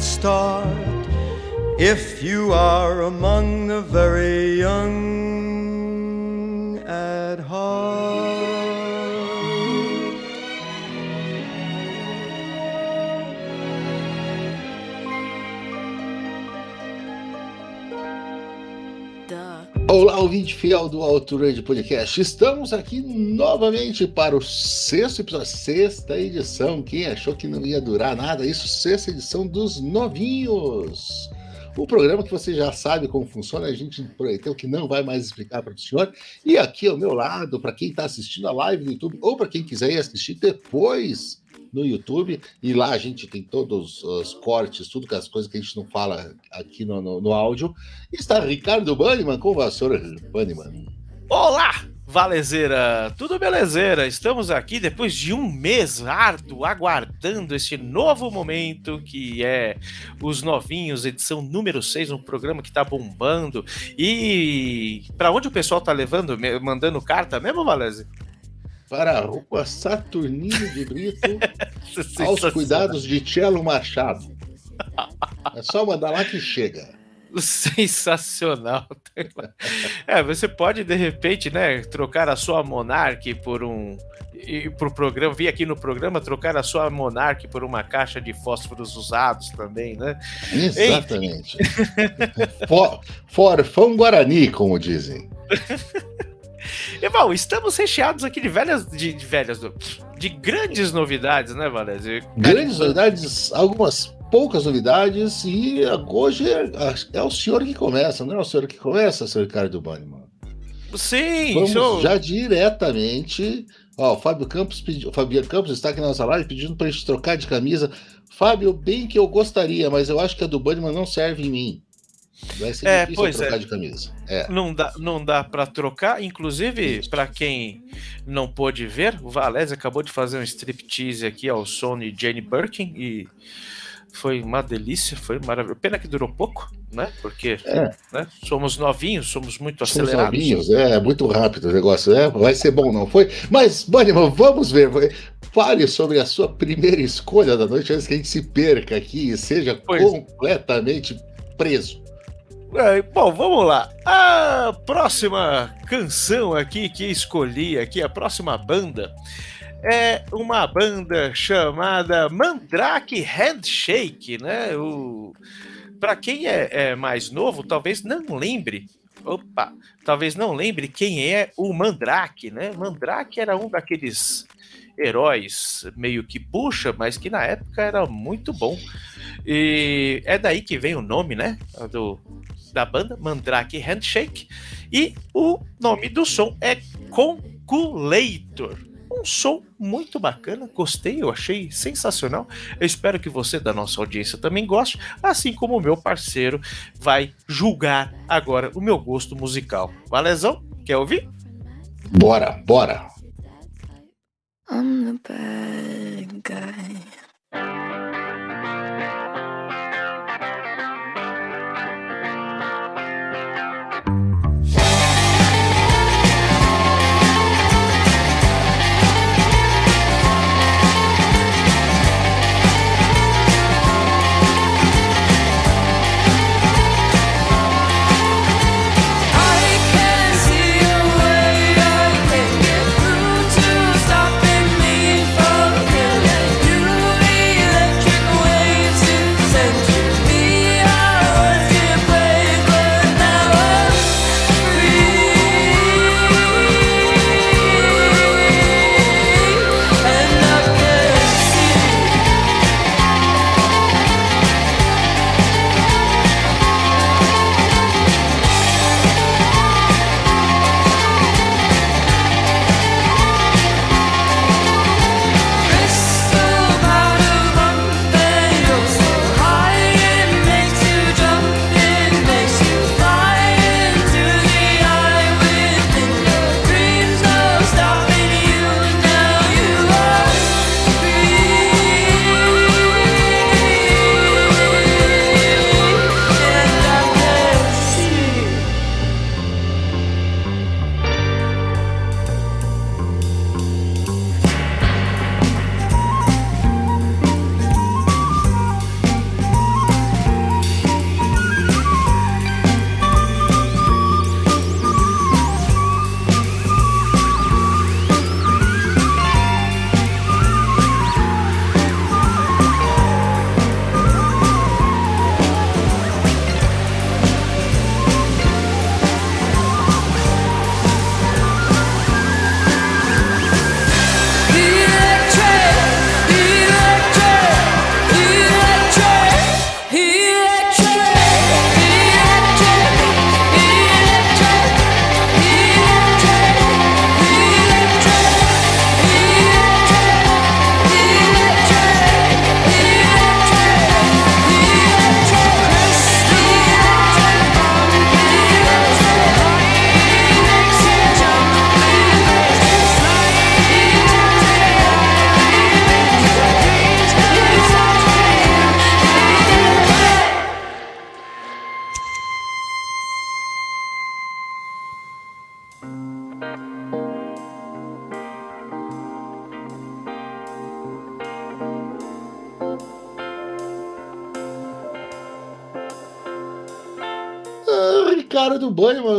start. If you are among the very young ouvinte fiel do Altura de Podcast. Estamos aqui novamente para o sexto episódio, sexta edição. Quem achou que não ia durar nada? Isso, sexta edição dos novinhos. O programa que você já sabe como funciona, a gente prometeu que não vai mais explicar para o senhor. E aqui ao meu lado, para quem está assistindo a live no YouTube, ou para quem quiser ir assistir depois no YouTube, e lá a gente tem todos os cortes, tudo que as coisas que a gente não fala aqui no, no, no áudio. Está Ricardo Banniman, como vai, senhor Banniman? Olá, Valezeira! Tudo belezeira? Estamos aqui depois de um mês árduo aguardando este novo momento que é os novinhos, edição número 6, um programa que tá bombando. E para onde o pessoal tá levando, mandando carta mesmo, Valese? Para a rua Saturnino de Brito, aos Sensacional. cuidados de Tchelo Machado. É só mandar lá que chega. Sensacional. É, você pode de repente, né, trocar a sua Monarch por um e pro programa, vir aqui no programa trocar a sua Monarch por uma caixa de fósforos usados também, né? Exatamente. For, forfão Guarani, como dizem. E bom, estamos recheados aqui de velhas de, de velhas de grandes novidades, né, Valézio? Grandes novidades, algumas poucas novidades, e hoje é, é o senhor que começa, não é o senhor que começa, senhor Ricardo Banniman? Sim, Vamos show. já diretamente. Ó, o Fábio Campos pediu, Fabiano Campos está aqui na nossa live pedindo para a gente trocar de camisa. Fábio, bem que eu gostaria, mas eu acho que a do Banniman não serve em mim. Vai ser É, difícil pois trocar é. de camisa. É. Não dá, não dá para trocar. Inclusive, para quem não pôde ver, o Valese acabou de fazer um striptease aqui ao som de Jane Birkin e foi uma delícia, foi maravilhoso. Pena que durou pouco, né? Porque É. né, somos novinhos, somos muito Somos acelerados. novinhos, é muito rápido o negócio, é, vai ser bom, não foi? Mas, Banniman, vamos ver. Fale sobre a sua primeira escolha da noite antes que a gente se perca aqui e seja Pois. completamente preso. É, bom, vamos lá. A próxima canção aqui que escolhi aqui, a próxima banda é uma banda chamada Mandrake Handshake, né? O para quem é, é mais novo, talvez não lembre. Opa, talvez não lembre quem é o Mandrake, né? Mandrake era um daqueles heróis meio que puxa, mas que na época era muito bom. E é daí que vem o nome, né? Do, da banda, Mandrake Handshake. E o nome do som é Conculator. Um som muito bacana, gostei, eu achei sensacional. Eu espero que você da nossa audiência também goste, assim como o meu parceiro vai julgar agora o meu gosto musical. Valezão? Quer ouvir? Bora, bora. I'm the bad guy.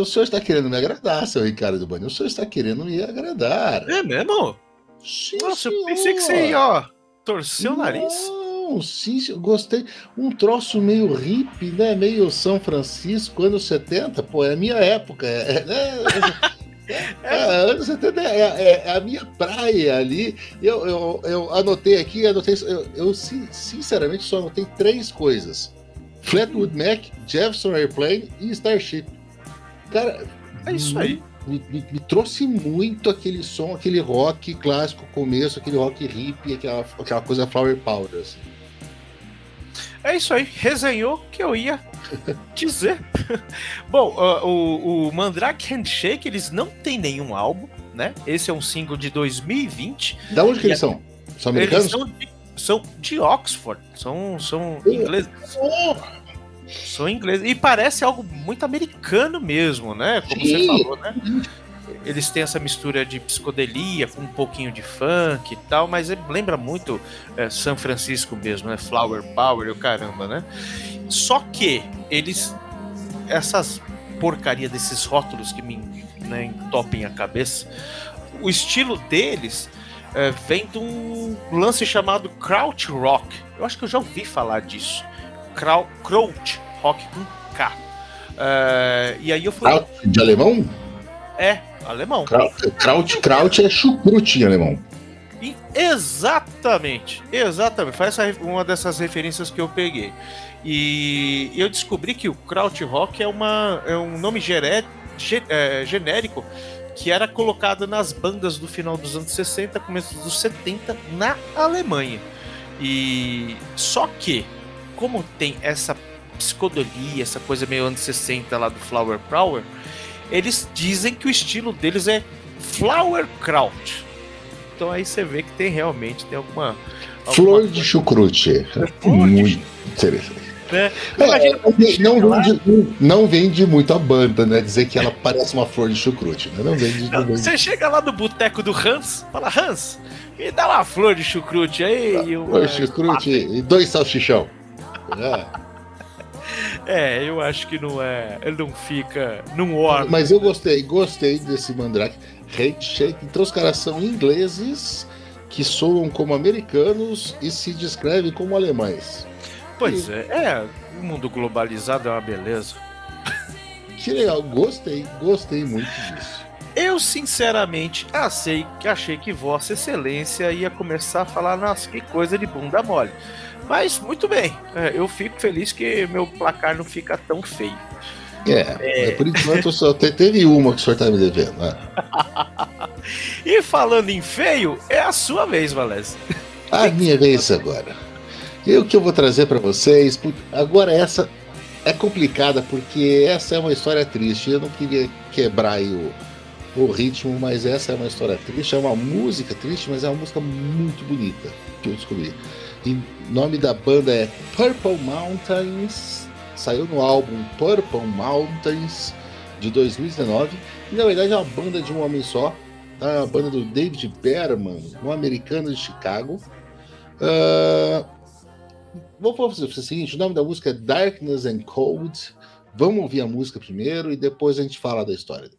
Senhor está querendo me agradar, seu Ricardo Bani. O senhor está querendo me agradar. É mesmo? Sim, Nossa, eu senhor. pensei que você ia, ó, torcer o nariz. Não, sim, eu gostei. Um troço meio hippie, né? Meio São Francisco, anos 70, pô, é a minha época. É, é, é, é, anos 70 é, é- é a minha praia ali. Eu, eu, eu anotei aqui, anotei, eu, eu sin- sinceramente só anotei três coisas: Flatwood Mac, Jefferson Airplane e Starship. Cara, É isso aí. me, me- me trouxe muito aquele som, aquele rock clássico começo, aquele rock hippie, aquela, aquela coisa flower powder. Assim. É isso aí, resenhou que eu ia dizer. Bom, ah, o, o Mandrake Handshake, eles não têm nenhum álbum, né? Esse é um single de 2020. Da onde que eles são? São Eles americanos? são de, são de Oxford, são, são Uh. ingleses. São ingleses. E parece algo muito americano mesmo, né? Como você Sim. falou, né? Eles têm essa mistura de psicodelia com um pouquinho de funk e tal, mas ele lembra muito é, São Francisco mesmo, né? Flower Power e o caramba, né? Só que eles. Essas porcaria desses rótulos que me né, entopem a cabeça, o estilo deles é, vem de um lance chamado Kraut Rock. Eu acho que eu já ouvi falar disso. Krau, Kraut Rock com K. É, e aí eu fui. Kraut de alemão? É, alemão. Kraut, Kraut, Kraut é chucrute em alemão. E- exatamente, exatamente. Foi essa uma dessas referências que eu peguei. E eu descobri que o Krautrock é, uma, é um nome geré- ge- é, genérico que era colocado nas bandas do final dos anos 60, começo dos 70 na Alemanha. E só que, como tem essa psicodelia, essa coisa meio anos 60 lá do Flower Power, eles dizem que o estilo deles é Flower Kraut. Então aí você vê que tem realmente tem alguma. alguma Flor de chucrute. De Muito interessante. né? É, Imagina não, vende, não- não vende muito a banda, né? Dizer que ela parece uma flor de chucrute. Né? Não vende. Não vende. Você chega lá no boteco do Hans, fala, Hans, me dá uma flor de chucrute aí. e uma- Flor de chucrute e dois salsichão. É. É, eu acho que não é. Ele não fica. Não orna. Mas eu gostei, gostei desse Mandrake Handshake. Então os caras são ingleses que soam como americanos e se descrevem como alemães. Pois é, é. O mundo globalizado é uma beleza. Que legal, gostei, gostei muito disso. Eu, sinceramente, achei, achei que Vossa Excelência ia começar a falar, nossa, que coisa de bunda mole. Mas, muito bem, é, eu fico feliz que meu placar não fica tão feio. É, mas por enquanto só te- teve uma que o senhor tá me devendo. Né? E falando em feio, é a sua vez, Valézio. A minha vez agora. E o que eu vou trazer pra vocês? Agora essa é complicada porque essa é uma história triste. Eu não queria quebrar aí o, o ritmo, mas essa é uma história triste. É uma música triste, mas é uma música muito bonita que eu descobri. O nome da banda é Purple Mountains. Saiu no álbum Purple Mountains de 2019. E na verdade é uma banda de um homem só. Tá? A banda do David Berman, um americano de Chicago. Ah, vou fazer o seguinte: o nome da música é Darkness and Cold. Vamos ouvir a música primeiro e depois a gente fala da história.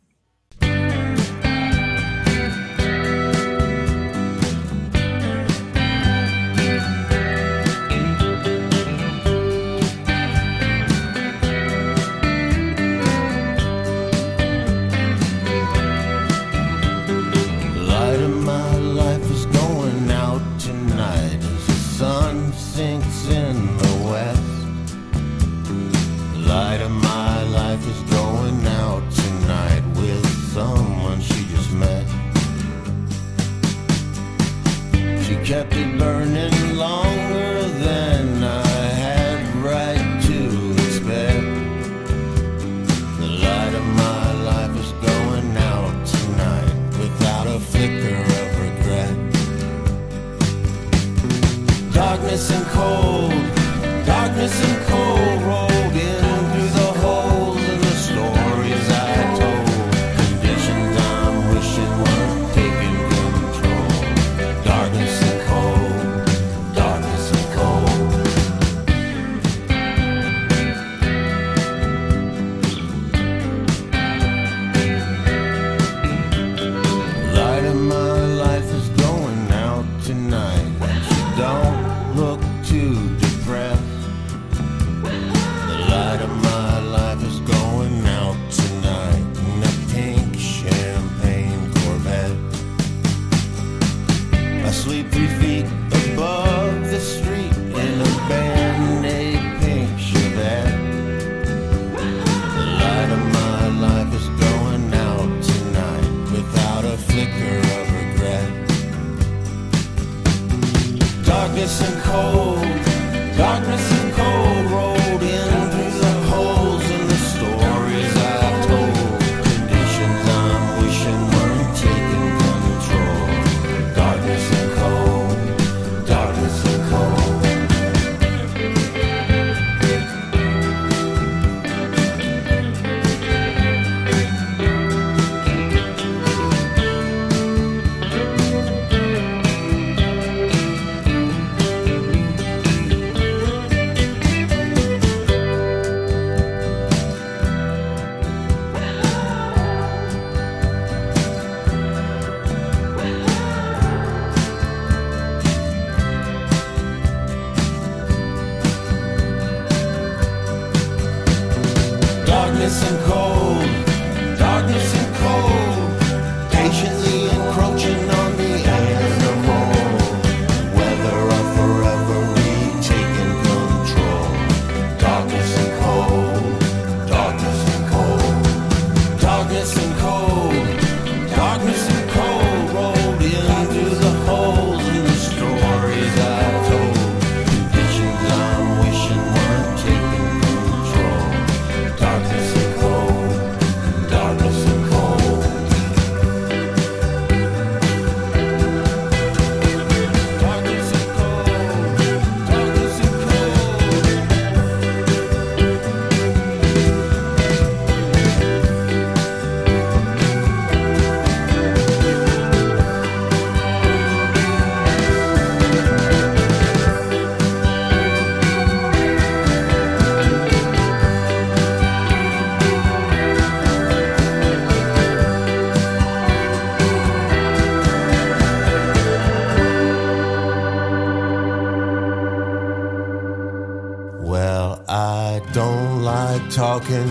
Talking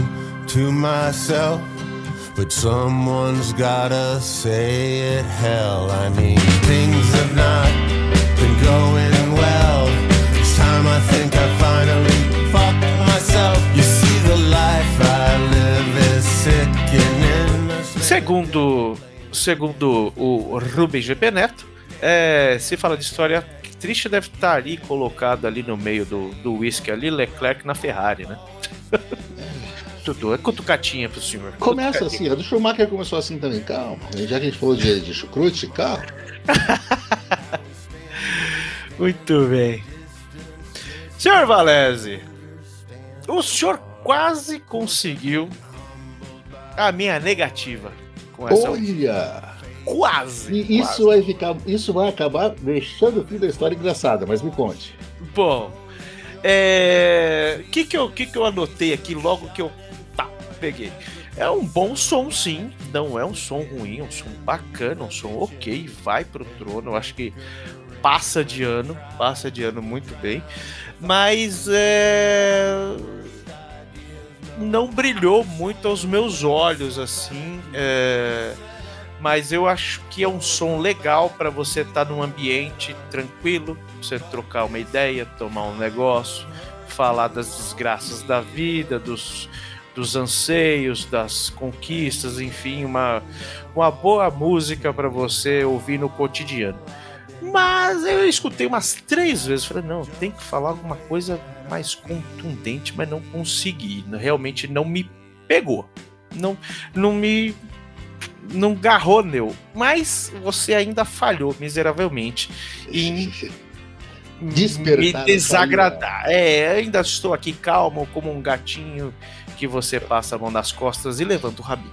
to myself, but someone's gotta say it. Hell, I mean, things have not been going well. It's time I think I finally fucked myself. You see, the life I live is sickening. Segundo, segundo o Rubem GP Neto, é, se fala de história triste, deve estar ali colocado ali no meio do, do whisky ali, Leclerc na Ferrari, né? Tudo, é cutucatinha pro senhor. Começa assim, a do Schumacher começou assim também, calma. Já que a gente falou de, de chucrute, calma. Muito bem. Senhor Valese, o senhor quase conseguiu a minha negativa com essa. Olha! Quase! E quase. isso vai ficar. Isso vai acabar deixando o fim da história engraçada, mas me conte. Bom, é. O que, que, eu, que, que eu anotei aqui logo que eu. Tá, peguei. É um bom som, sim. Não é um som ruim, é um som bacana, um som ok. Vai pro trono. Eu acho que passa de ano, passa de ano muito bem. Mas é. Não brilhou muito aos meus olhos, assim. é, Mas eu acho que é um som legal para você estar num ambiente tranquilo, você trocar uma ideia, tomar um negócio, falar das desgraças da vida, dos, dos anseios, das conquistas, enfim, uma, uma boa música para você ouvir no cotidiano. Mas eu escutei umas três vezes, falei, não, tem que falar alguma coisa mais contundente, mas não consegui. Realmente não me pegou. Não, não me não garrou neu, mas você ainda falhou miseravelmente em Despertar me desagradar. É, ainda estou aqui calmo como um gatinho que você passa a mão nas costas e levanta o rabinho.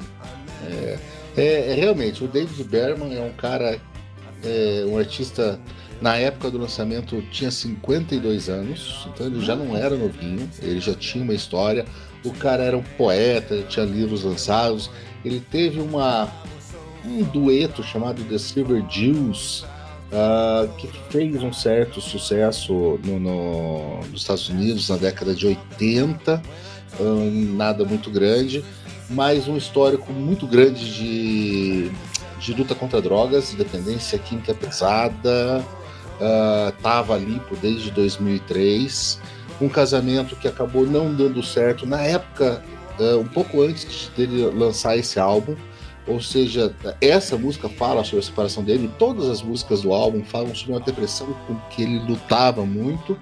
É, é, realmente, o David Berman é um cara, é, um artista. Na época do lançamento tinha 52 anos, então ele já não era novinho, ele já tinha uma história. O cara era um poeta, tinha livros lançados. Ele teve uma, um dueto chamado The Silver Jews, ah, que fez um certo sucesso no, no- nos Estados Unidos na década de 80, ah, nada muito grande, mas um histórico muito grande de, de luta contra drogas, dependência química pesada, ah, tava ali por desde 2003, um casamento que acabou não dando certo. Na época, ah, um pouco antes dele lançar esse álbum, ou seja, essa música fala sobre a separação dele, todas as músicas do álbum falam sobre uma depressão com que ele lutava muito.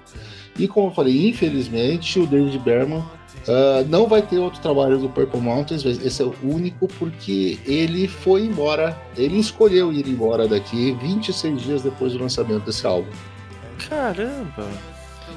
E como eu falei, infelizmente o David Berman uh, não vai ter outro trabalho do Purple Mountains, esse é o único porque ele foi embora, ele escolheu ir embora daqui 26 dias depois do lançamento desse álbum. Caramba!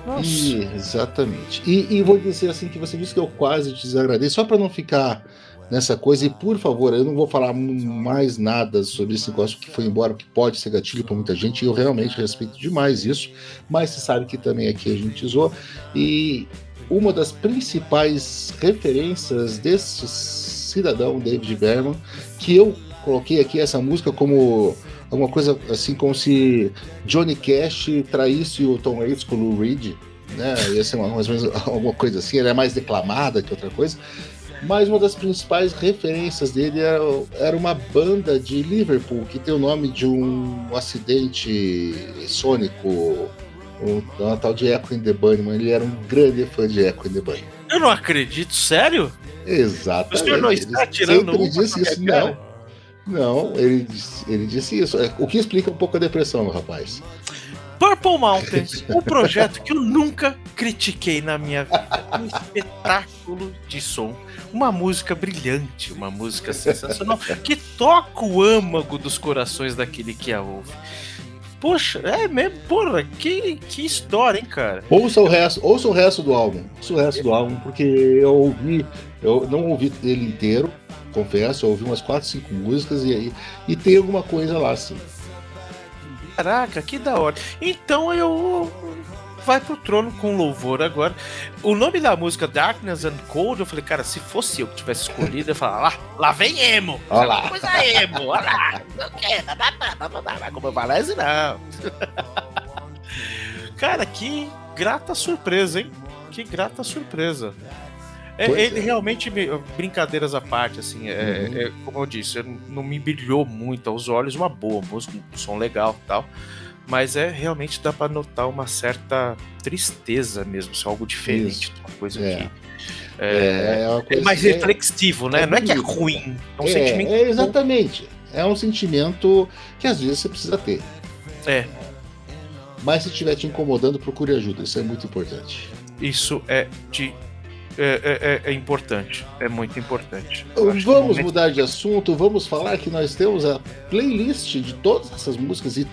Nossa. E, exatamente. E, e, vou dizer assim que você disse que eu quase te desagradei, só para não ficar nessa coisa. E por favor, eu não vou falar mais nada sobre esse negócio que foi embora, que pode ser gatilho para muita gente. Eu realmente respeito demais isso, mas você sabe que também aqui a gente usou. E uma das principais referências desse cidadão, David Berman, que eu coloquei aqui essa música como alguma coisa assim como se Johnny Cash traísse o Tom Waits com o Lou Reed, né? Ia ser uma, mais ou menos alguma coisa assim, ela é mais declamada que outra coisa. Mas uma das principais referências dele era, era uma banda de Liverpool que tem o nome de um acidente sônico, um, uma tal de Echo in the Bunnyman. Ele era um grande fã de Echo in the Bunnyman. Eu não acredito, sério? Exatamente. O senhor não está tirando ele disse isso, não. Não, ele disse, ele disse isso. É, o que explica um pouco a depressão do rapaz. Purple Mountains, um projeto que eu nunca critiquei na minha vida. Um espetáculo de som. Uma música brilhante, uma música sensacional, que toca o âmago dos corações daquele que a ouve. Poxa, é mesmo, porra, que, que história, hein, cara? Ouça o resto, ouça o resto do álbum. Ouça o resto do álbum, porque eu ouvi, eu não ouvi ele inteiro, confesso, eu ouvi umas 4, 5 músicas e, e tem alguma coisa lá, assim. Caraca, que da hora. Então eu vai pro trono com louvor agora. O nome da música Darkness and Cold, eu falei, cara, se fosse eu que tivesse escolhido, eu falar, lá, lá vem emo. Olha lá. Coisa emo, olha lá. Não quer, mas como eu falei, não. cara, que grata surpresa, hein? Que grata surpresa. É, ele é. realmente, brincadeiras à parte, assim, é, uhum. é, como eu disse, não me brilhou muito aos olhos, uma boa música, um som legal e tal. Mas é realmente dá para notar uma certa tristeza mesmo, se é algo diferente, uma coisa é. que. É, é, é mais reflexivo, né? não é que é ruim, é um sentimento. É, exatamente. É um sentimento que às vezes você precisa ter. É. Mas se estiver te incomodando, procure ajuda. Isso é muito importante. Isso é de é, é, é, é, importante. É muito importante. Vamos momento... mudar de assunto, vamos falar que nós temos a playlist de todas essas músicas e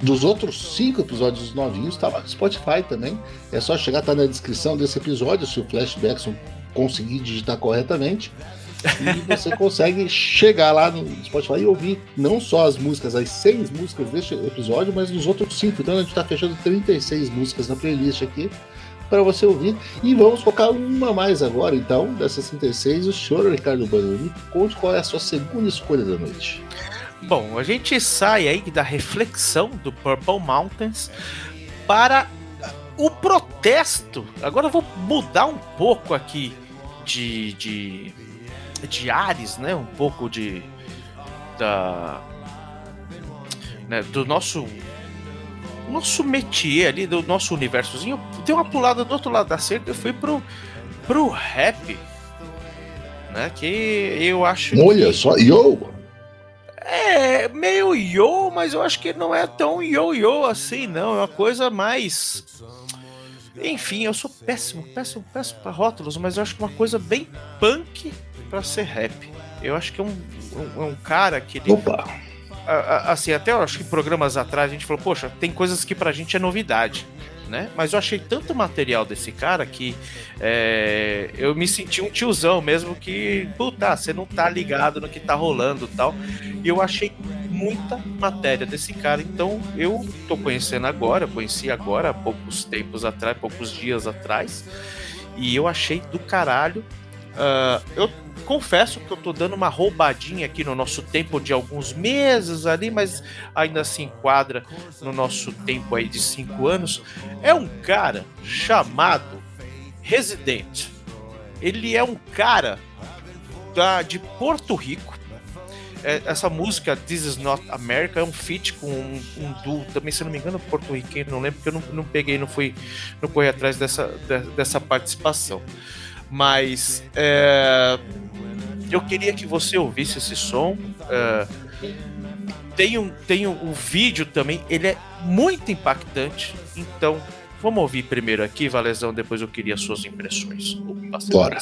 dos outros cinco episódios novinhos, está lá no Spotify também. É só chegar, tá na descrição desse episódio, se o Flashbackson conseguir digitar corretamente. E você consegue chegar lá no Spotify e ouvir não só as músicas, as seis músicas deste episódio, mas os outros cinco. Então a gente está fechando 36 músicas na playlist aqui para você ouvir. E vamos focar uma mais agora, então, das 66. O senhor Ricardo Banoni, conte qual é a sua segunda escolha da noite. Bom, a gente sai aí da reflexão do Purple Mountains para o protesto. Agora eu vou mudar um pouco aqui de, de, de ares, né? Um pouco de da né, do nosso nosso métier ali, do nosso universozinho, dei uma pulada do outro lado da cerca e fui pro, pro rap. Né? Que eu acho. Olha que... só, yo! É, meio yo, mas eu acho que não é tão yo-yo assim, não. É uma coisa mais. Enfim, eu sou péssimo, péssimo, péssimo para rótulos, mas eu acho que uma coisa bem punk para ser rap. Eu acho que é um, um, um cara que ele. Opa! Assim, até eu acho que programas atrás a gente falou, poxa, tem coisas que pra gente é novidade. Né? Mas eu achei tanto material desse cara que é, eu me senti um tiozão mesmo que, puta, você não tá ligado no que tá rolando tal. E eu achei muita matéria desse cara, então eu tô conhecendo agora, conheci agora há poucos tempos atrás, poucos dias atrás, e eu achei do caralho. Uh, eu confesso que eu tô dando uma roubadinha aqui no nosso tempo de alguns meses ali, mas ainda se enquadra no nosso tempo aí de cinco anos. É um cara chamado Resident. Ele é um cara da, de Porto Rico. É, essa música This Is Not America é um feat com um, um duo, também se não me engano, porto-riquenho, não lembro porque eu não, não peguei, não fui, não corri atrás dessa, de, dessa participação. Mas é, Eu queria que você ouvisse esse som. Uh, tem um, tem um, um vídeo também, ele é muito impactante. Então, vamos ouvir primeiro aqui, Valezão, depois eu queria suas impressões. Bora.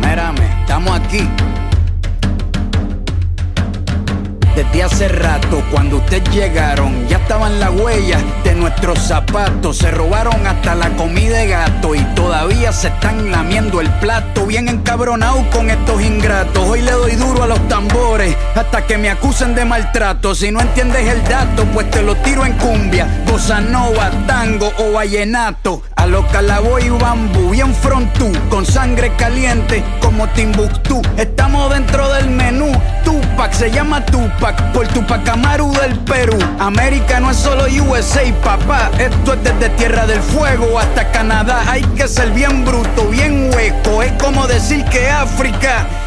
Mírame, estamos aquí. Desde hace rato, cuando ustedes llegaron, ya estaban las huellas de nuestros zapatos. Se robaron hasta la comida de gato y todavía se están lamiendo el plato. Bien encabronado con estos ingratos. Hoy le doy duro a los tambores hasta que me acusen de maltrato. Si no entiendes el dato, pues te lo tiro en cumbia, bossa nova, tango o vallenato. A los calaboy y bambú, bien frontú, con sangre caliente como Timbuktu. Estamos dentro del menú. Tupac se llama Tupac por Tupac Amaru del Perú. América no es solo USA, papá. Esto es desde Tierra del Fuego hasta Canadá. Hay que ser bien bruto, bien hueco. Es como decir que África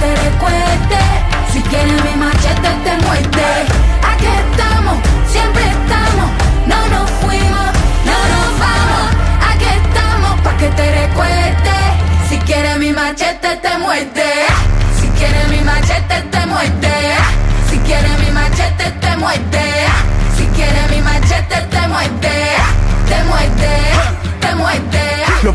te recuerde. Si quieres mi machete te muerde. Aquí estamos, siempre estamos, no nos fuimos, no nos vamos. Aquí estamos para que te recuerde. Si quieres mi machete te muerde. Si quieres mi machete te muerde. Si quieres mi machete te muerde.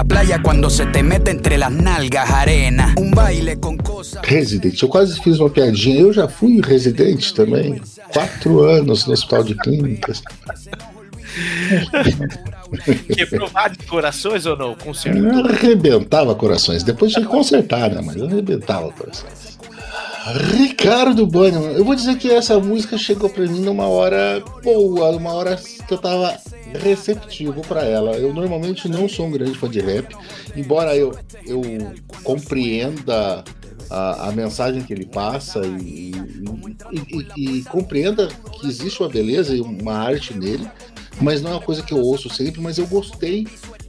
la playa cuando se te mete entre las nalgas arena. Un baile con cosas. Resident, eu quase fiz uma piadinha. Eu já fui residente também. Quatro anos no hospital de clínicas. Quebrou vários corações ou não? Consertou. Eu arrebentava corações. Depois tinha que consertar, né? Mas eu arrebentava corações. Ricardo Bannerman, eu vou dizer que essa música chegou pra mim numa hora boa, numa hora que eu tava receptivo pra ela. Eu normalmente não sou um grande fã de rap, embora eu, eu compreenda a, a mensagem que ele passa e, e, e- e compreenda que existe uma beleza e uma arte nele, mas não é uma coisa que eu ouço sempre, mas eu gostei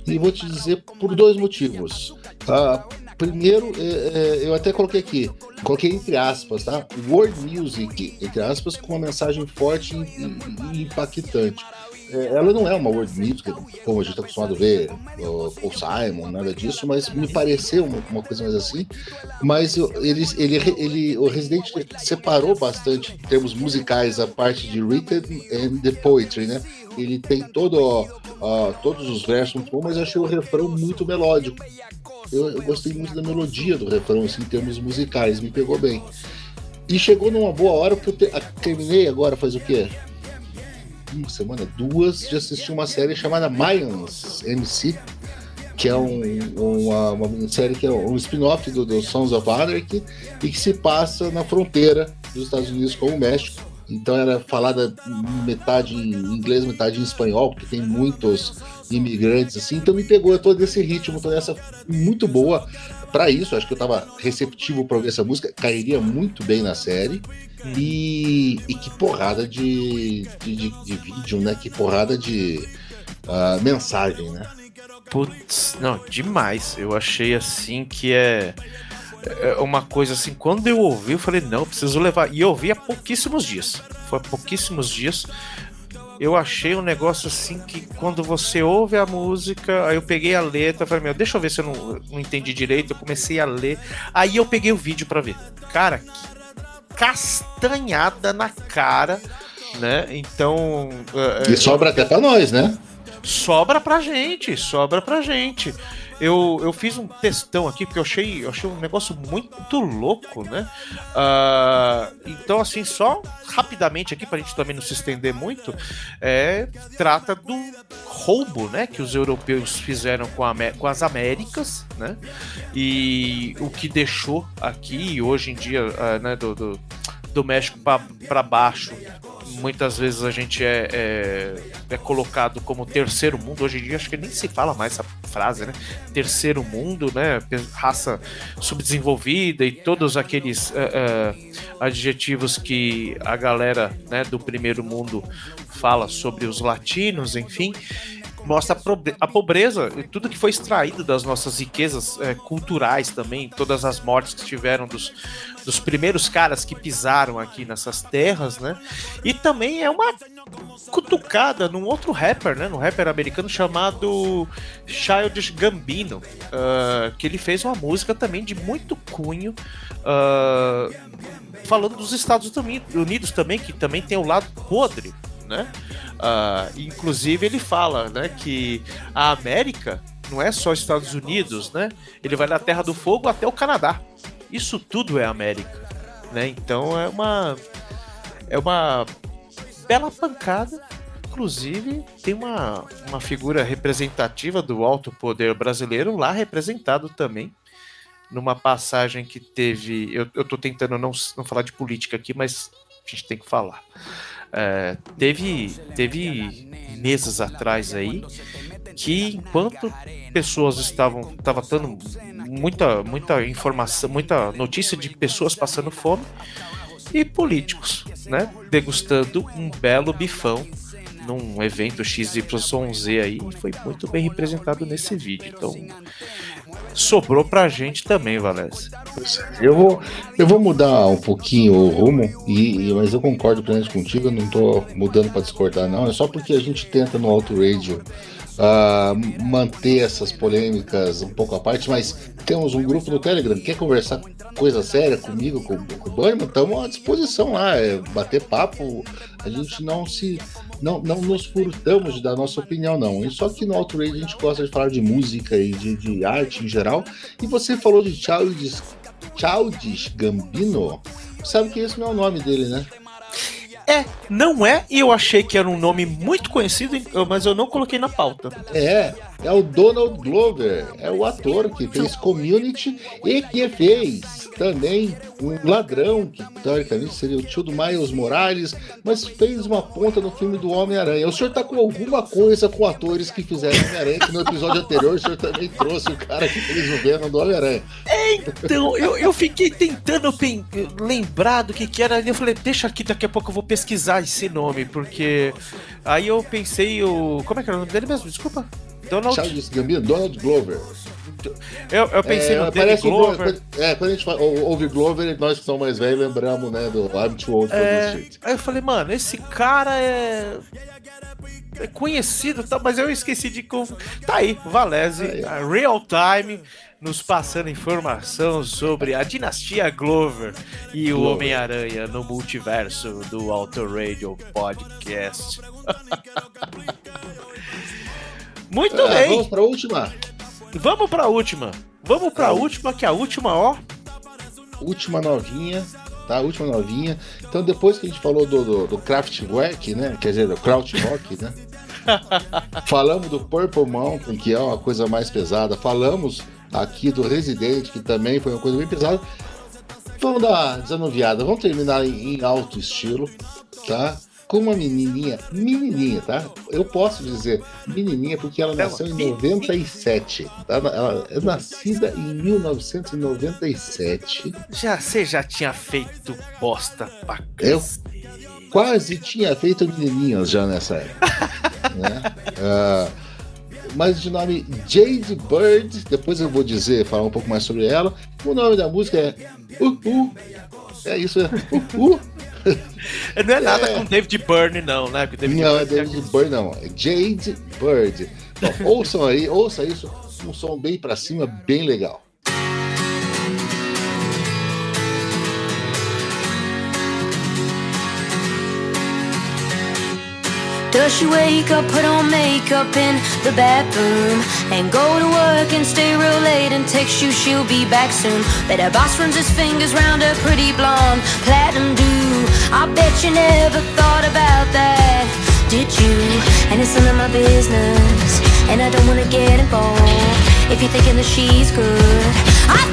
e vou te dizer por dois motivos. Ah, primeiro, é, é, eu até coloquei aqui, coloquei entre aspas, tá? World Music, entre aspas, com uma mensagem forte e, e impactante. É, ela não é uma world music, como a gente está acostumado a ver, o Paul Simon, nada disso, mas me pareceu uma, uma coisa mais assim. Mas ele, ele, ele, o Resident separou bastante em termos musicais a parte de written and the poetry, né? Ele tem todo, todos os versos mas eu achei o refrão muito melódico. Eu, eu gostei muito da melodia do refrão, assim, em termos musicais, me pegou bem. E chegou numa boa hora, porque eu te, terminei agora faz o quê? Uma semana, duas, de assistir uma série chamada Mayans MC, que é um, uma, uma série que é um spin-off do, do Sons of Anarchy e que se passa na fronteira dos Estados Unidos com o México. Então era falada metade em inglês, metade em espanhol, porque tem muitos imigrantes assim. Então me pegou todo esse ritmo, toda essa muito boa para isso. Acho que eu estava receptivo para ouvir essa música, cairia muito bem na série. E, e, que porrada de, de, de, de, vídeo, né? Que porrada de uh, mensagem, né? Putz, não, demais. Eu achei assim que é, é uma coisa assim. Quando eu ouvi, eu falei, não, preciso levar. E eu ouvi há pouquíssimos dias. Foi há pouquíssimos dias. Eu achei um negócio assim que quando você ouve a música, aí eu peguei a letra, falei, meu, deixa eu ver se eu não, não entendi direito. Eu comecei a ler. Aí eu peguei o vídeo para ver. Cara, que castanhada na cara, né? Então. Uh, e sobra até pra nós, né? Sobra pra gente, sobra pra gente. Eu, eu fiz um testão aqui, porque eu achei, eu achei um negócio muito louco, né? Uh, então, assim, só rapidamente aqui, pra gente também não se estender muito, é, trata do roubo, né? Que os europeus fizeram com, a, com as Américas, né? E o que deixou aqui, hoje em dia, uh, né, do, do, do México para baixo, muitas vezes a gente é, é, é, colocado como terceiro mundo. Hoje em dia acho que nem se fala mais essa frase, né? Terceiro mundo, né? Raça subdesenvolvida e todos aqueles uh, uh, adjetivos que a galera né, do primeiro mundo fala sobre os latinos, enfim mostra a pobreza e tudo que foi extraído das nossas riquezas é, culturais também, todas as mortes que tiveram dos, dos primeiros caras que pisaram aqui nessas terras, né? E também é uma cutucada num outro rapper, né? Num rapper americano chamado Childish Gambino, uh, que ele fez uma música também de muito cunho, uh, falando dos Estados Unidos também, que também tem o lado podre, né? Uh, inclusive ele fala, né, que a América não é só Estados Unidos, né? Ele vai da Terra do Fogo até o Canadá. Isso tudo é América, né? Então é uma é uma bela pancada. Inclusive tem uma, uma figura representativa do alto poder brasileiro lá representado também numa passagem que teve. Eu, eu tô tentando não, não falar de política aqui, mas a gente tem que falar. É, teve, teve meses atrás aí que enquanto pessoas estavam estavam dando muita muita informação, muita notícia de pessoas passando fome e políticos, né, degustando um belo bifão num evento XYZ aí, foi muito bem representado nesse vídeo. Então, sobrou pra gente também, Valécia. Eu vou, eu vou mudar um pouquinho o rumo, e, mas eu concordo plenamente contigo, eu não tô mudando para discordar, não. É só porque a gente tenta no Auto Radio uh, manter essas polêmicas um pouco à parte, mas temos um grupo no Telegram, quer conversar coisa séria comigo, com, com o Banho, estamos à disposição lá, é bater papo, a gente não se não, não nos furtamos de dar nossa opinião, não. E só que no Outrage a gente gosta de falar de música e de, de arte em geral. E você falou de Childish, Childish Gambino. Sabe que esse não é o nome dele, né? É, não é, e eu achei que era um nome muito conhecido, mas eu não coloquei na pauta. É, é o Donald Glover, é o ator que fez Community e que fez também um ladrão, que teoricamente seria o tio do Miles Morales, mas fez uma ponta no filme do Homem-Aranha. O senhor tá com alguma coisa com atores que fizeram Homem-Aranha, que no episódio anterior o senhor também trouxe o cara que fez o Venom do Homem-Aranha. Então, eu, eu fiquei tentando lembrar do que que era, e eu falei, deixa aqui, daqui a pouco eu vou pesquisar esse nome, porque aí eu pensei o. Como é que era o nome dele mesmo? Desculpa. Donald. Charles Gambino, Donald Glover. Eu, eu pensei É, no Danny parece o Glover. É, quando a gente fala- ou- ouve Glover, nós que somos mais velhos lembramos, né, do I'm Too Old for This É, Shit. aí eu falei, mano, esse cara é. É conhecido, tá, mas eu esqueci de. Tá aí, Valese, Real Time, nos passando informação sobre a dinastia Glover e o Glover. Homem-Aranha no multiverso do Auto Radio Podcast. Muito Ah, bem, vamos pra última. vamos pra última. Vamos pra Tá. última, que a última, ó. Última novinha, tá? Última novinha. Então, depois que a gente falou do, do, do Kraftwerk, né? Quer dizer, do Krautrock, né? Falamos do Purple Mountain, que é uma coisa mais pesada. Falamos aqui do Resident, que também foi uma coisa bem pesada. Vamos dar uma desanuviada. Vamos terminar em, em alto estilo, tá? Com uma menininha, menininha, tá? Eu posso dizer menininha porque ela nasceu em menininha. 97, tá? Ela é nascida em 1997. Já, você já tinha feito bosta pra Eu? quase tinha feito menininhas já nessa época. né? Ah, mas de nome Jade Bird, depois eu vou dizer, falar um pouco mais sobre ela. O nome da música é Uh Uh. É isso, é Uh Uh. Não é nada É. com David Byrne, não, né? Porque David Não, é Byrne David Bird, não. É Jade Bird. Bom, ouçam aí, ouça isso. Um som bem pra cima, bem legal. Does she wake up, put on makeup in the bathroom And go to work and stay real late and text you she'll be back soon? Bet her boss runs his fingers round her pretty blonde platinum do. I bet you never thought about that, did you? And it's none of my business And I don't wanna get involved If you're thinking that she's good. I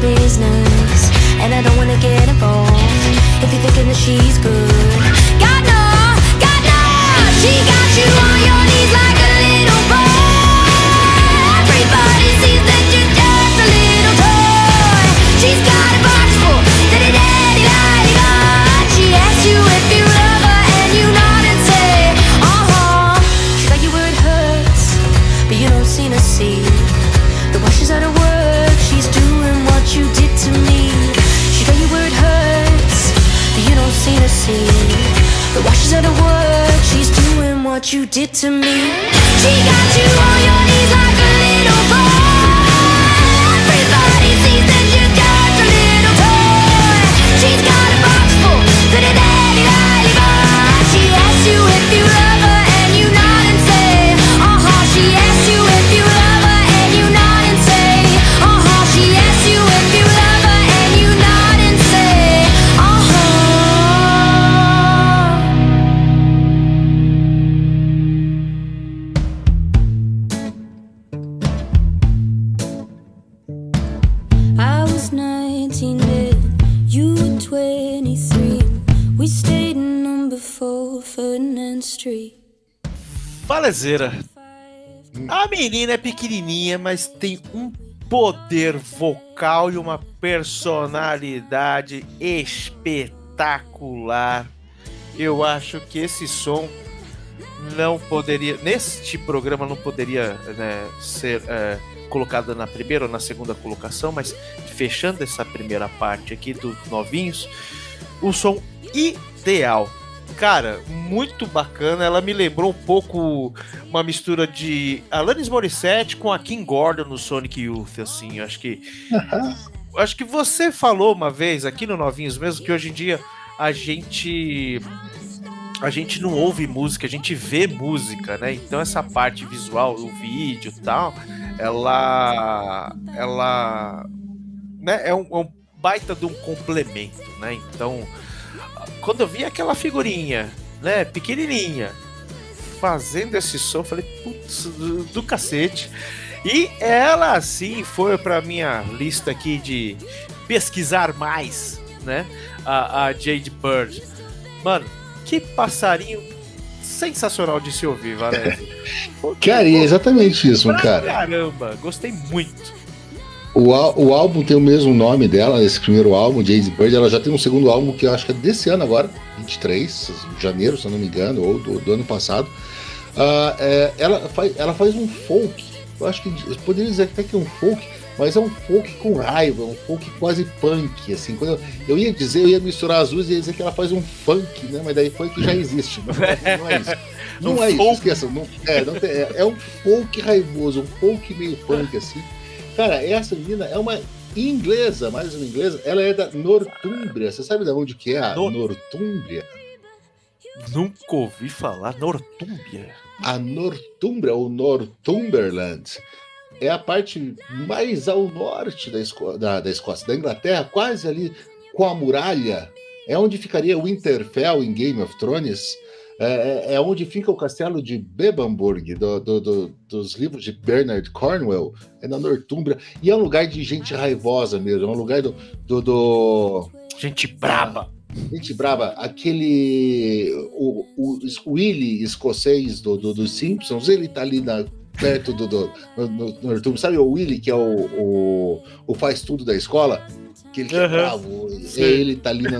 business. And I don't wanna get involved if you're thinking that she's good. Falezeira. A menina é pequenininha, mas tem um poder vocal e uma personalidade espetacular. Eu acho que esse som não poderia, neste programa não poderia né, ser é, colocado na primeira ou na segunda colocação, mas fechando essa primeira parte aqui dos novinhos, o som ideal. Cara, muito bacana. Ela me lembrou um pouco uma mistura de Alanis Morissette com a Kim Gordon no Sonic Youth, assim. Eu acho que acho que você falou uma vez aqui no Novinhos mesmo que hoje em dia a gente a gente não ouve música, a gente vê música, né? Então essa parte visual, o vídeo e tal, ela ela né, é um, é um baita de um complemento, né? Então quando eu vi aquela figurinha, né, pequenininha, fazendo esse som, eu falei, putz, do, do cacete. E ela, assim, foi pra minha lista aqui de pesquisar mais, né? A, a Jade Bird. Mano, que passarinho sensacional de se ouvir, Valério. Cara, é exatamente isso, Pra cara. Caramba, gostei muito. O, o álbum tem o mesmo nome dela, esse primeiro álbum, Jade Bird. Ela já tem um segundo álbum que eu acho que é desse ano agora, 23, janeiro, se eu não me engano, ou do, do ano passado. Ah, é, ela, faz, ela faz um folk. Eu acho que eu poderia dizer até que é um folk, mas é um folk com raiva, um folk quase punk. Assim, quando eu, eu ia dizer, eu ia misturar as duas e ia dizer que ela faz um funk, né? Mas daí funk já existe. Não, é- não é isso. Não Um é isso, folk. esqueça. Não, é, não tem- é, é um folk raivoso, um folk meio punk assim. Cara, essa menina é uma inglesa, mais uma inglesa. Ela é da Nortúmbria. Você sabe de onde que é a Nor- Nortúmbria? Nunca ouvi falar Nortúmbia. A Nortúmbria, ou Northumberland, é a parte mais ao norte da, Esco- da, da Escócia, da Inglaterra, quase ali com a muralha. É onde ficaria Winterfell em Game of Thrones. É, é- é onde fica o castelo de Bebamburg, do- do- do- dos livros de Bernard Cornwell. É na Nortúmbria. E é um lugar de gente raivosa mesmo. É um lugar do- do- do Gente braba. Gente brava, aquele. O, o, o Willy escocês do, do, dos Simpsons, ele tá ali na, perto do. do no, no, no. Sabe o Willy, que é o, o, o faz tudo da escola? Que ele que é bravo, ele tá ali na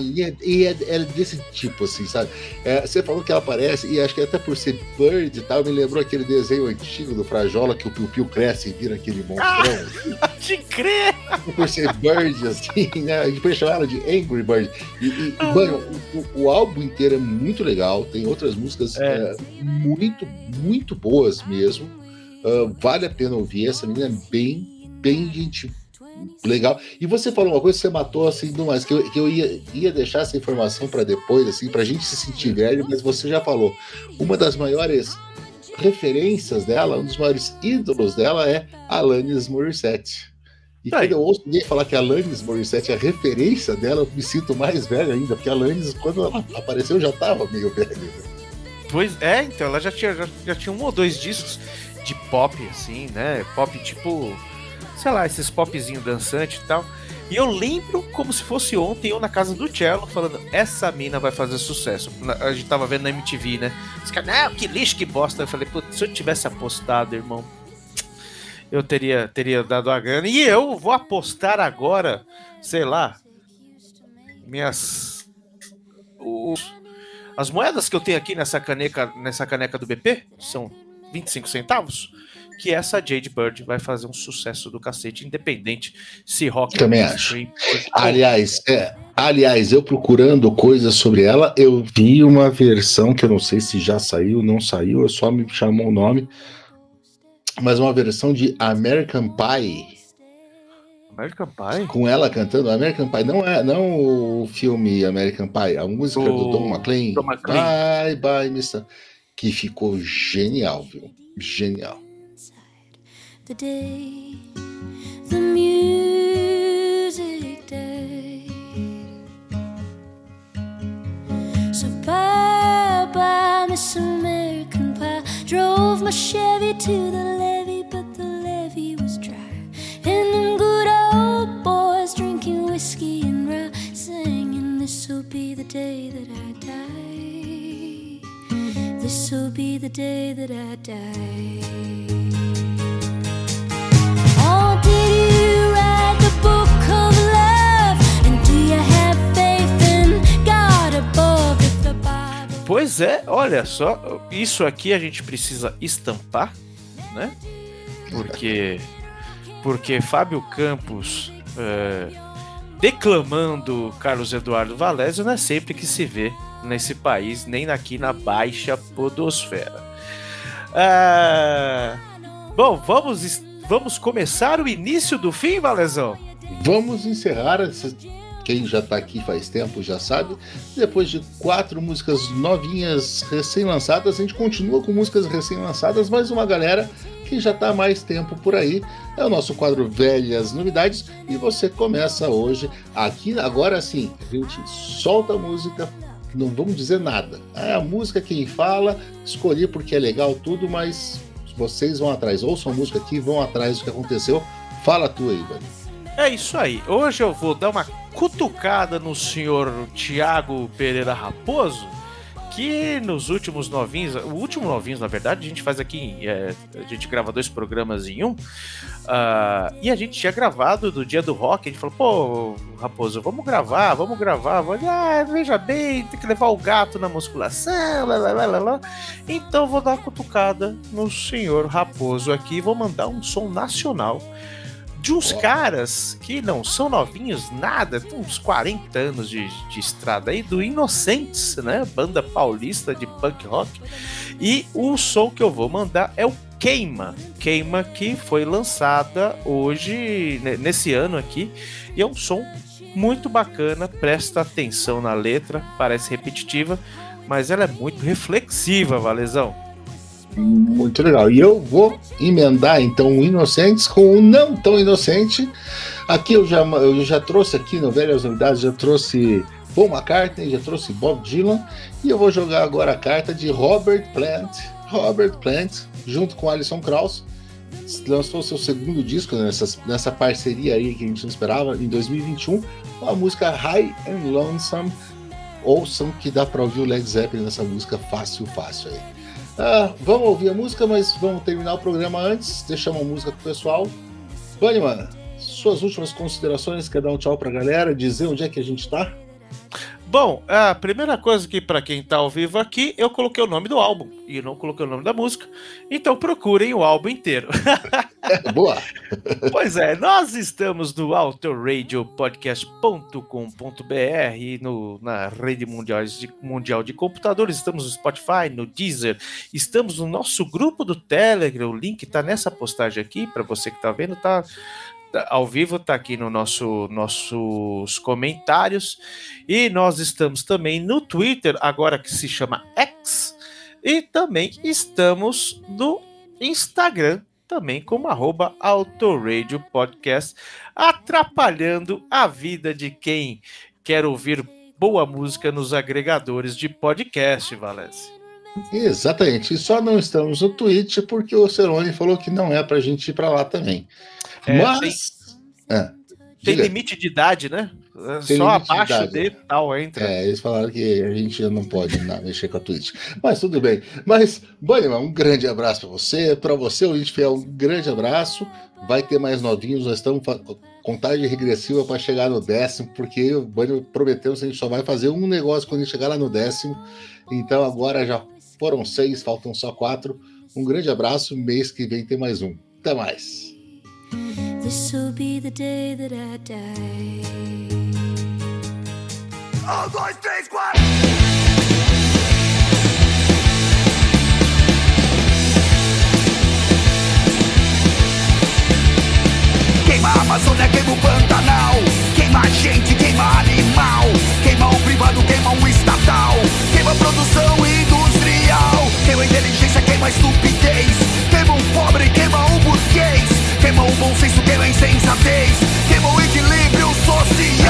e é, e é- é desse tipo, assim, sabe? É, você falou que ela aparece, e acho que até por ser Bird e tal, me lembrou aquele desenho antigo do Frajola, que o Piu Piu cresce e vira aquele monstrão De crer! por ser Bird, assim, né? A gente pode chamar ela de Angry Bird. E, e, mano, o, o- álbum inteiro é muito legal, tem outras músicas É. é, muito, muito boas mesmo. Ah, vale a pena ouvir, essa menina é bem, bem gente legal. E você falou uma coisa que você matou assim, do mais, que eu, que eu ia, ia deixar essa informação para depois, assim, pra gente se sentir velho, mas você já falou. Uma das maiores referências dela, um dos maiores ídolos dela é Alanis Morissette. E Aí. quando eu ouço alguém falar que a Alanis Morissette é a referência dela, eu me sinto mais velho ainda, porque a Alanis, quando ela apareceu, já tava meio velho. Pois é, então ela já tinha, já, já tinha um ou dois discos de pop, assim, né? Pop tipo, sei lá, esses popzinho dançante e tal. E eu lembro como se fosse ontem eu na casa do Cello falando: essa mina vai fazer sucesso. A gente tava vendo na MTV, né? Os caras, que lixo, que bosta. Eu falei: putz, se eu tivesse apostado, irmão, eu teria, teria dado a grana. E eu vou apostar agora, sei lá, minhas. os- as moedas que eu tenho aqui nessa caneca, nessa caneca do BP são 25 centavos. Que essa Jade Bird vai fazer um sucesso do cacete, independente se rock Também mainstream ou- Aliás, é, aliás, eu procurando coisas sobre ela, eu vi uma versão que eu não sei se já saiu, não saiu, eu só me chamou o nome, mas uma versão de American Pie American Pie? com ela cantando. American Pie não é não o filme American Pie, a música O do Don McLean. Don McLean. Bye bye, Mr. Que ficou genial, viu? Genial. The day the music died. So bye bye, Miss American Pie. Drove my Chevy to the levee, but the levee was dry. And them good old boys drinking whiskey and rye, singing, This'll be the day that I die. This'll be the day that I die. Pois é, olha só, isso aqui a gente precisa estampar, né? Porque, porque Fábio Campos é, declamando Carlos Eduardo Valésio não é sempre que se vê nesse país, nem aqui na baixa podosfera. Ah, bom, vamos, vamos começar o início do fim, Valezão? Vamos encerrar esse quem já está aqui faz tempo já sabe. Depois de quatro músicas novinhas recém-lançadas, a gente continua com músicas recém-lançadas, mas uma galera que já está há mais tempo por aí. É o nosso quadro Velhas Novidades e você começa hoje aqui. Agora sim, a gente solta a música, não vamos dizer nada. É a música quem fala, escolhi porque é legal tudo, mas vocês vão atrás. Ouçam a música aqui, vão atrás do que aconteceu. Fala tu aí, Vani. É isso aí. Hoje eu vou dar uma cutucada no senhor Tiago Pereira Raposo, que nos últimos novinhos, o último novinhos, na verdade, a gente faz aqui, é, a gente grava dois programas em um, uh, e a gente tinha gravado do dia do rock, a gente falou, pô, Raposo, vamos gravar, vamos gravar, vamos, ah, veja bem, tem que levar o gato na musculação, lá, lá, lá, lá. Então vou dar uma cutucada no senhor Raposo aqui, vou mandar um som nacional de uns caras que não são novinhos, nada, tem uns 40 anos de, de estrada aí, do Inocentes, né? Banda paulista de punk rock. E o som que eu vou mandar é o Queima. Queima que foi lançada hoje, nesse ano aqui, e é um som muito bacana. Presta atenção na letra, parece repetitiva, mas ela é muito reflexiva, Valezão. Muito legal. E eu vou emendar então o Inocentes com o não tão inocente. Aqui eu já, eu já trouxe aqui no Velhas Novidades, já trouxe Paul McCartney, já trouxe Bob Dylan. E eu vou jogar agora a carta de Robert Plant. Robert Plant, junto com Alison Krauss, lançou seu segundo disco nessa, nessa parceria aí que a gente não esperava, em 2021, com a música High and Lonesome. Ouçam que dá para ouvir o Led Zeppelin nessa música fácil, fácil aí. Ah, vamos ouvir a música, mas vamos terminar o programa antes. Deixamos a música pro pessoal. Bunnyman, suas últimas considerações, quer dar um tchau pra galera, dizer onde é que a gente tá? Bom, a primeira coisa que para quem tá ao vivo aqui, eu coloquei o nome do álbum e não coloquei o nome da música. Então procurem o álbum inteiro. Boa. pois é, nós estamos no autoradiopodcast.com.br no na rede mundial de, mundial de computadores, estamos no Spotify, no Deezer, estamos no nosso grupo do Telegram, o link tá nessa postagem aqui para você que tá vendo, tá ao vivo, está aqui no nosso nossos comentários. E nós estamos também no Twitter, agora que se chama X, e também estamos no Instagram, também como arroba Autoradio Podcast, atrapalhando a vida de quem quer ouvir boa música nos agregadores de podcast, Valese. Exatamente, só não estamos no Twitch porque o Cerone falou que não é para a gente ir para lá também. É, Mas. Tem, é, tem limite de idade, né? Tem Só abaixo de, tal entra. É, eles falaram que a gente não pode não, mexer com a Twitch. Mas tudo bem. Mas, Bannerman, um grande abraço para você. Para você, o Fiel, um grande abraço. Vai ter mais novinhos. Nós estamos contagem regressiva para chegar no décimo, porque o Bannerman prometeu que a gente só vai fazer um negócio quando a gente chegar lá no décimo. Então agora já foram seis, faltam só quatro. Um grande abraço. Mês que vem tem mais um. Até mais. This will be the day that I die. Um, dois, três, quatro. Queima a Amazônia, queima o Pantanal. Queima a gente, queima animal. Queima o privado, queima o estatal. Queima a produção industrial. Queima a inteligência, queima a estupidez. Queima o pobre, queima o burguês Queima o bom senso, queima a insensatez. Queima o equilíbrio social.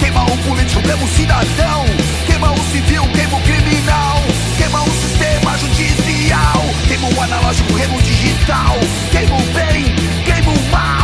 Queima o político, queima o cidadão. Queima o civil, queima o criminal judicial Queima o analógico, queima o digital. Queima o bem, queima o mal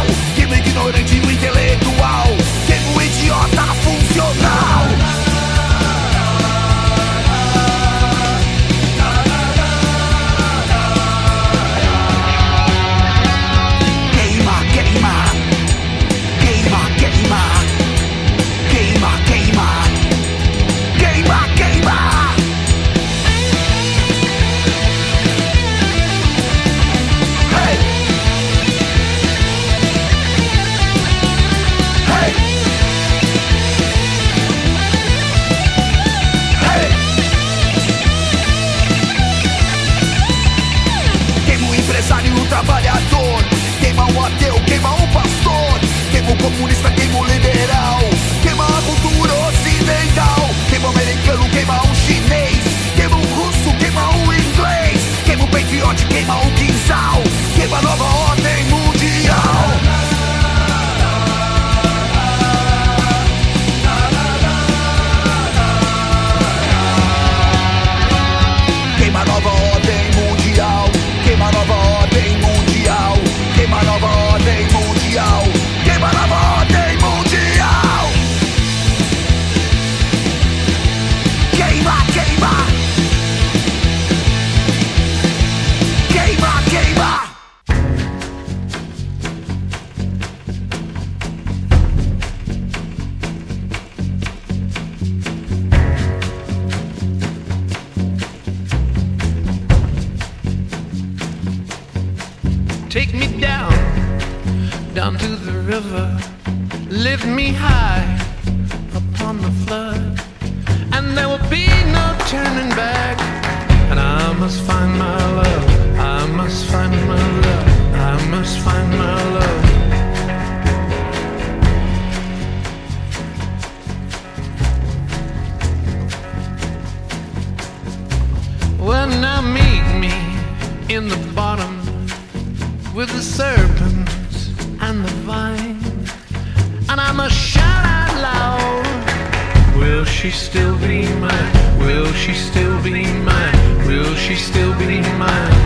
she still be mine? Will she still be mine? Will she still be mine?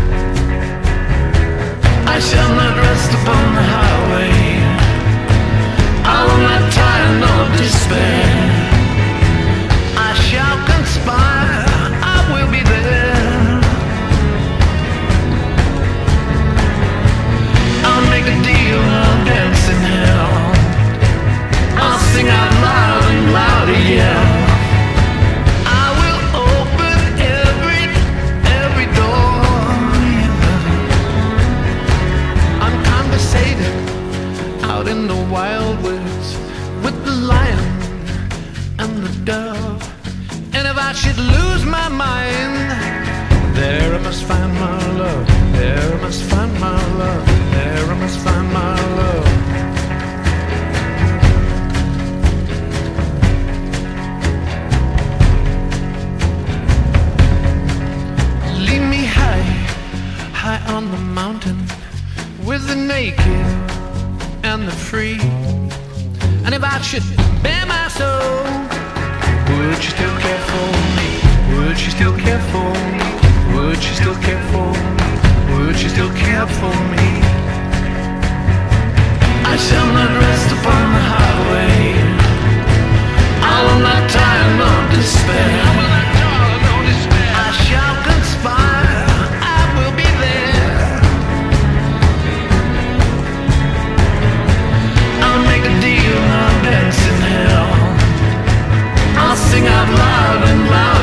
I shall not rest upon the highway. I will not tire nor despair. free. And if I should bare my soul, would you still care for me? Would you still care for me? Would you still care for me? Would you still care for me? I shall not rest upon the highway. I will not die in despair. sing out loud and loud.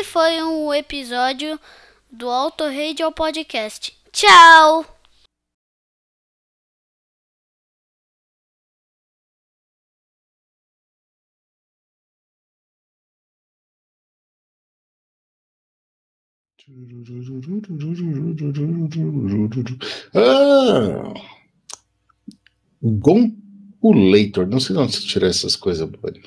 Esse foi um episódio do Auto Radio Podcast. Tchau! Ah! Gompulator. Não sei de onde você tirou essas coisas, Bonnie.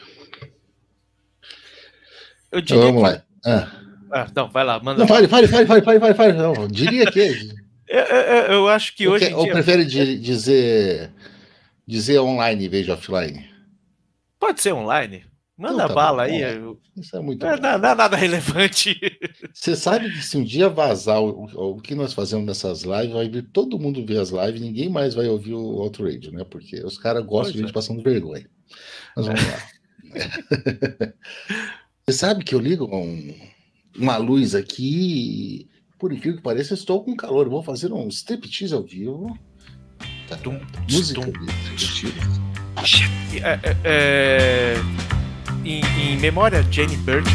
Eu diria então, Vamos que... lá. Ah. ah não, vai lá, manda. Não, fale, fale, fale, fale, fale, fale, fale. Não, diria que. eu, eu, é, é, é, eu, acho que hoje. Ou, dia... prefere dizer, dizer online em vez de offline? Pode ser online. Manda então, tá bala bom. aí. Então isso é muito. Não, não, não é nada relevante. Você sabe que se um dia vazar o, o, que nós fazemos nessas lives, vai vir todo mundo ver as lives, ninguém mais vai ouvir o Outrage, né? Porque os caras gostam pois de gente passando vergonha. Mas vamos lá. Você sabe que eu ligo um- uma luz aqui e, por incrível que pareça, eu estou com calor. Eu Vou fazer um striptease ao vivo. Tá. Tum, Música tum. É, é, é, em, em memória de Jane Birkin.